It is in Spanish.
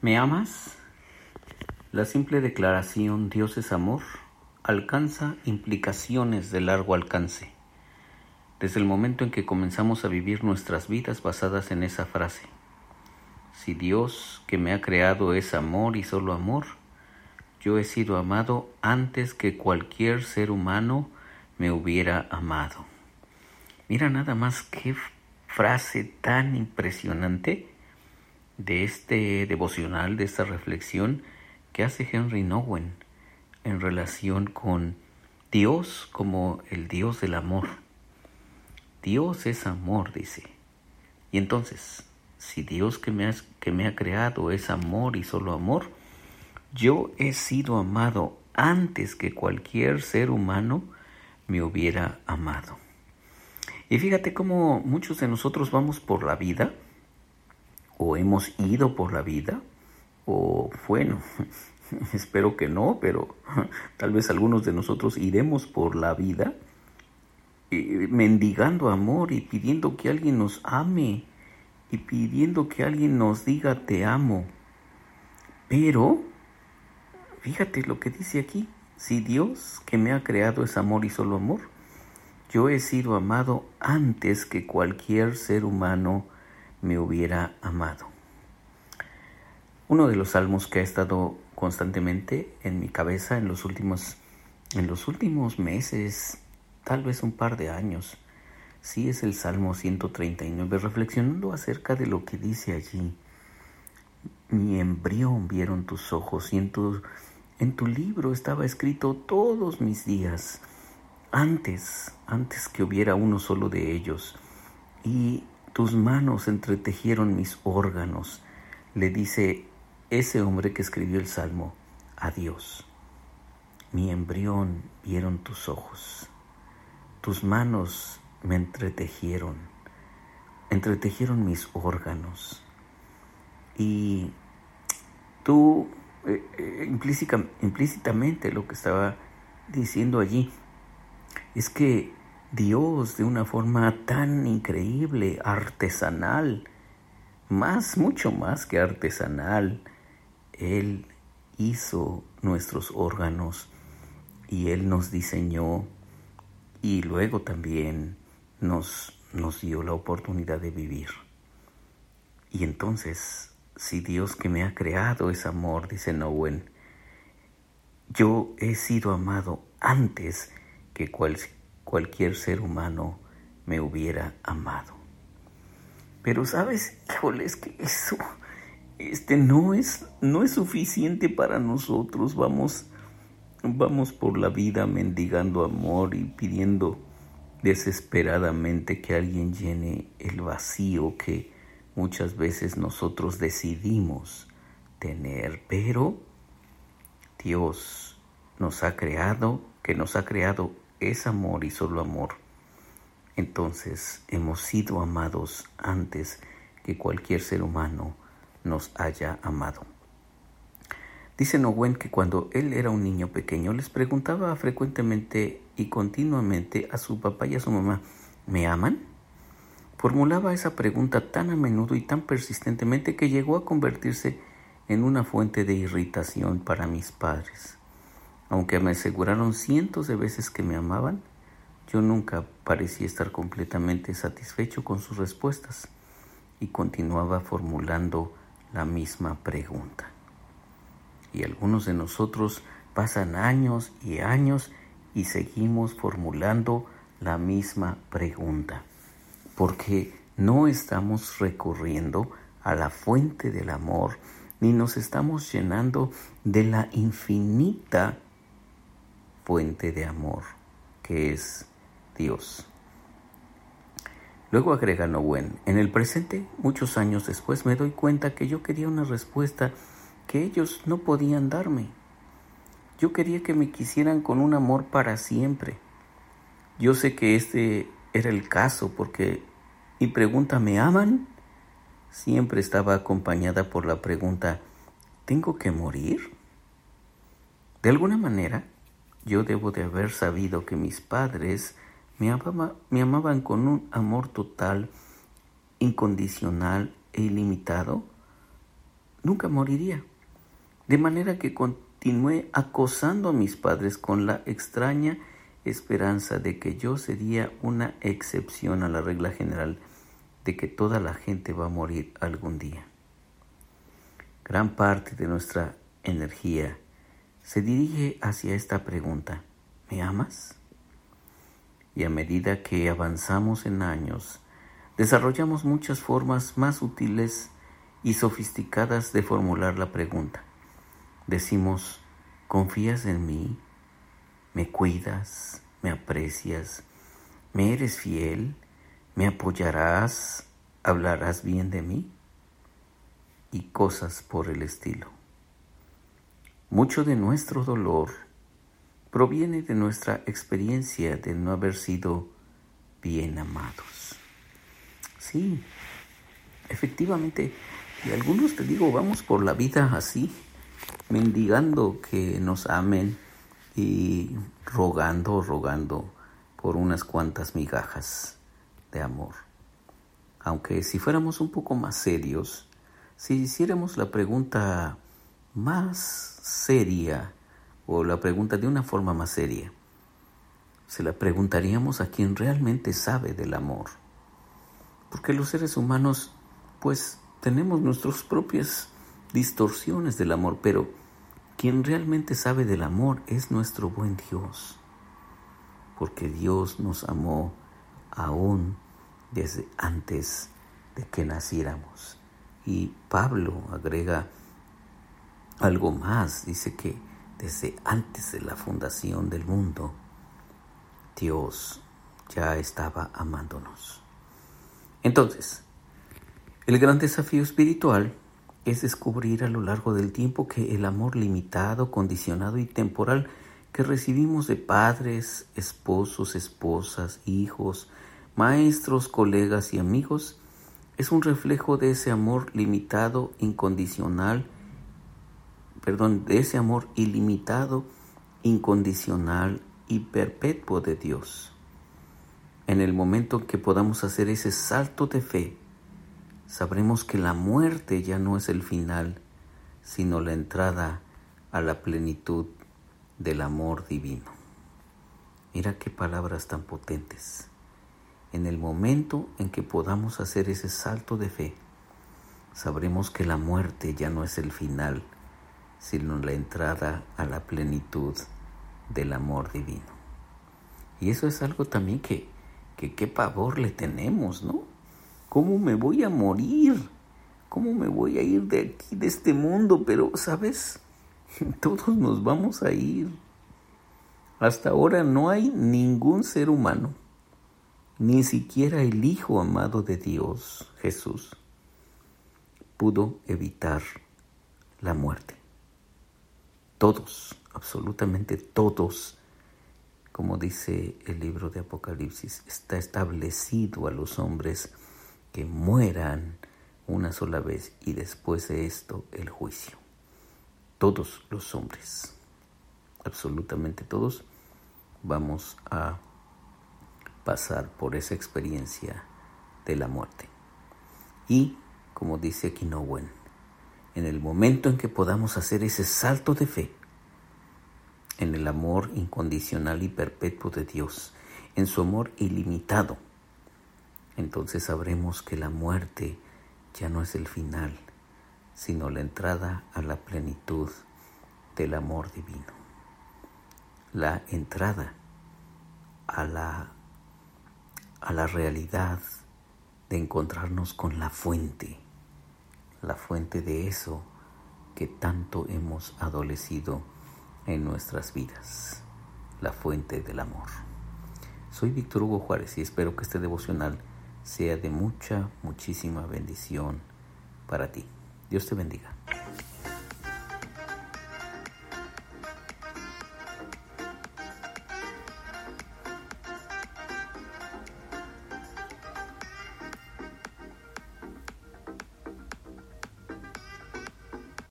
¿Me amas? La simple declaración Dios es amor alcanza implicaciones de largo alcance. Desde el momento en que comenzamos a vivir nuestras vidas basadas en esa frase. Si Dios que me ha creado es amor y solo amor, yo he sido amado antes que cualquier ser humano me hubiera amado. Mira nada más qué frase tan impresionante de este devocional, de esta reflexión que hace Henry Nowen en relación con Dios como el Dios del amor. Dios es amor, dice. Y entonces, si Dios que me, que me ha creado es amor y solo amor, yo he sido amado antes que cualquier ser humano me hubiera amado. Y fíjate cómo muchos de nosotros vamos por la vida hemos ido por la vida, o bueno, espero que no, pero tal vez algunos de nosotros iremos por la vida eh, mendigando amor y pidiendo que alguien nos ame y pidiendo que alguien nos diga te amo. Pero, fíjate lo que dice aquí, si Dios que me ha creado es amor y solo amor, yo he sido amado antes que cualquier ser humano me hubiera amado. Uno de los salmos que ha estado constantemente en mi cabeza en los últimos, en los últimos meses, tal vez un par de años, sí es el Salmo 139, reflexionando acerca de lo que dice allí. Mi embrión vieron tus ojos y en tu, en tu libro estaba escrito todos mis días, antes, antes que hubiera uno solo de ellos. Y tus manos entretejieron mis órganos, le dice ese hombre que escribió el Salmo a Dios. Mi embrión vieron tus ojos, tus manos me entretejieron, entretejieron mis órganos. Y tú, eh, eh, implícitamente lo que estaba diciendo allí, es que Dios de una forma tan increíble, artesanal, más, mucho más que artesanal, Él hizo nuestros órganos y Él nos diseñó y luego también nos, nos dio la oportunidad de vivir. Y entonces, si Dios que me ha creado es amor, dice Nowen, yo he sido amado antes que cualquier cualquier ser humano me hubiera amado. Pero sabes, híjole, es que eso este no es no es suficiente para nosotros. Vamos vamos por la vida mendigando amor y pidiendo desesperadamente que alguien llene el vacío que muchas veces nosotros decidimos tener, pero Dios nos ha creado, que nos ha creado es amor y solo amor, entonces hemos sido amados antes que cualquier ser humano nos haya amado. Dice Nowen que cuando él era un niño pequeño les preguntaba frecuentemente y continuamente a su papá y a su mamá, ¿me aman? Formulaba esa pregunta tan a menudo y tan persistentemente que llegó a convertirse en una fuente de irritación para mis padres. Aunque me aseguraron cientos de veces que me amaban, yo nunca parecía estar completamente satisfecho con sus respuestas y continuaba formulando la misma pregunta. Y algunos de nosotros pasan años y años y seguimos formulando la misma pregunta, porque no estamos recurriendo a la fuente del amor, ni nos estamos llenando de la infinita fuente de amor, que es Dios. Luego agrega Nowen, en el presente, muchos años después, me doy cuenta que yo quería una respuesta que ellos no podían darme. Yo quería que me quisieran con un amor para siempre. Yo sé que este era el caso porque mi pregunta ¿me aman? siempre estaba acompañada por la pregunta ¿tengo que morir? De alguna manera, yo debo de haber sabido que mis padres me, amaban con un amor total, incondicional e ilimitado, nunca moriría. De manera que continué acosando a mis padres con la extraña esperanza de que yo sería una excepción a la regla general de que toda la gente va a morir algún día. Gran parte de nuestra energía se dirige hacia esta pregunta, ¿me amas? Y a medida que avanzamos en años, desarrollamos muchas formas más útiles y sofisticadas de formular la pregunta. Decimos, ¿confías en mí? ¿Me cuidas? ¿Me aprecias? ¿Me eres fiel? ¿Me apoyarás? ¿Hablarás bien de mí? Y cosas por el estilo. Mucho de nuestro dolor proviene de nuestra experiencia de no haber sido bien amados. Sí, efectivamente, y algunos te digo, vamos por la vida así, mendigando que nos amen y rogando, rogando por unas cuantas migajas de amor. Aunque si fuéramos un poco más serios, si hiciéramos la pregunta más seria o la pregunta de una forma más seria, se la preguntaríamos a quien realmente sabe del amor. Porque los seres humanos, pues, tenemos nuestras propias distorsiones del amor, pero quien realmente sabe del amor es nuestro buen Dios. Porque Dios nos amó aún desde antes de que naciéramos. Y Pablo agrega algo más, dice que desde antes de la fundación del mundo, Dios ya estaba amándonos. Entonces, el gran desafío espiritual es descubrir a lo largo del tiempo que el amor limitado, condicionado y temporal que recibimos de padres, esposos, esposas, hijos, maestros, colegas y amigos es un reflejo de ese amor limitado, incondicional, perdón, de ese amor ilimitado, incondicional y perpetuo de Dios. En el momento en que podamos hacer ese salto de fe, sabremos que la muerte ya no es el final, sino la entrada a la plenitud del amor divino. Mira qué palabras tan potentes. En el momento en que podamos hacer ese salto de fe, sabremos que la muerte ya no es el final, sino la entrada a la plenitud del amor divino. Y eso es algo también que, que qué pavor le tenemos, ¿no? ¿Cómo me voy a morir? ¿Cómo me voy a ir de aquí, de este mundo? Pero, ¿sabes? Todos nos vamos a ir. Hasta ahora no hay ningún ser humano, ni siquiera el Hijo amado de Dios, Jesús, pudo evitar la muerte. Todos, absolutamente todos, como dice el libro de Apocalipsis, está establecido a los hombres que mueran una sola vez y después de esto el juicio. Todos los hombres, absolutamente todos, vamos a pasar por esa experiencia de la muerte. Y, como dice aquí Nowen, en el momento en que podamos hacer ese salto de fe, en el amor incondicional y perpetuo de Dios, en su amor ilimitado, entonces sabremos que la muerte ya no es el final, sino la entrada a la plenitud del amor divino. La entrada a la, a la realidad de encontrarnos con la fuente, la fuente de eso que tanto hemos adolecido en nuestras vidas, la fuente del amor. Soy Víctor Hugo Juárez y espero que este devocional sea de mucha, muchísima bendición para ti. Dios te bendiga.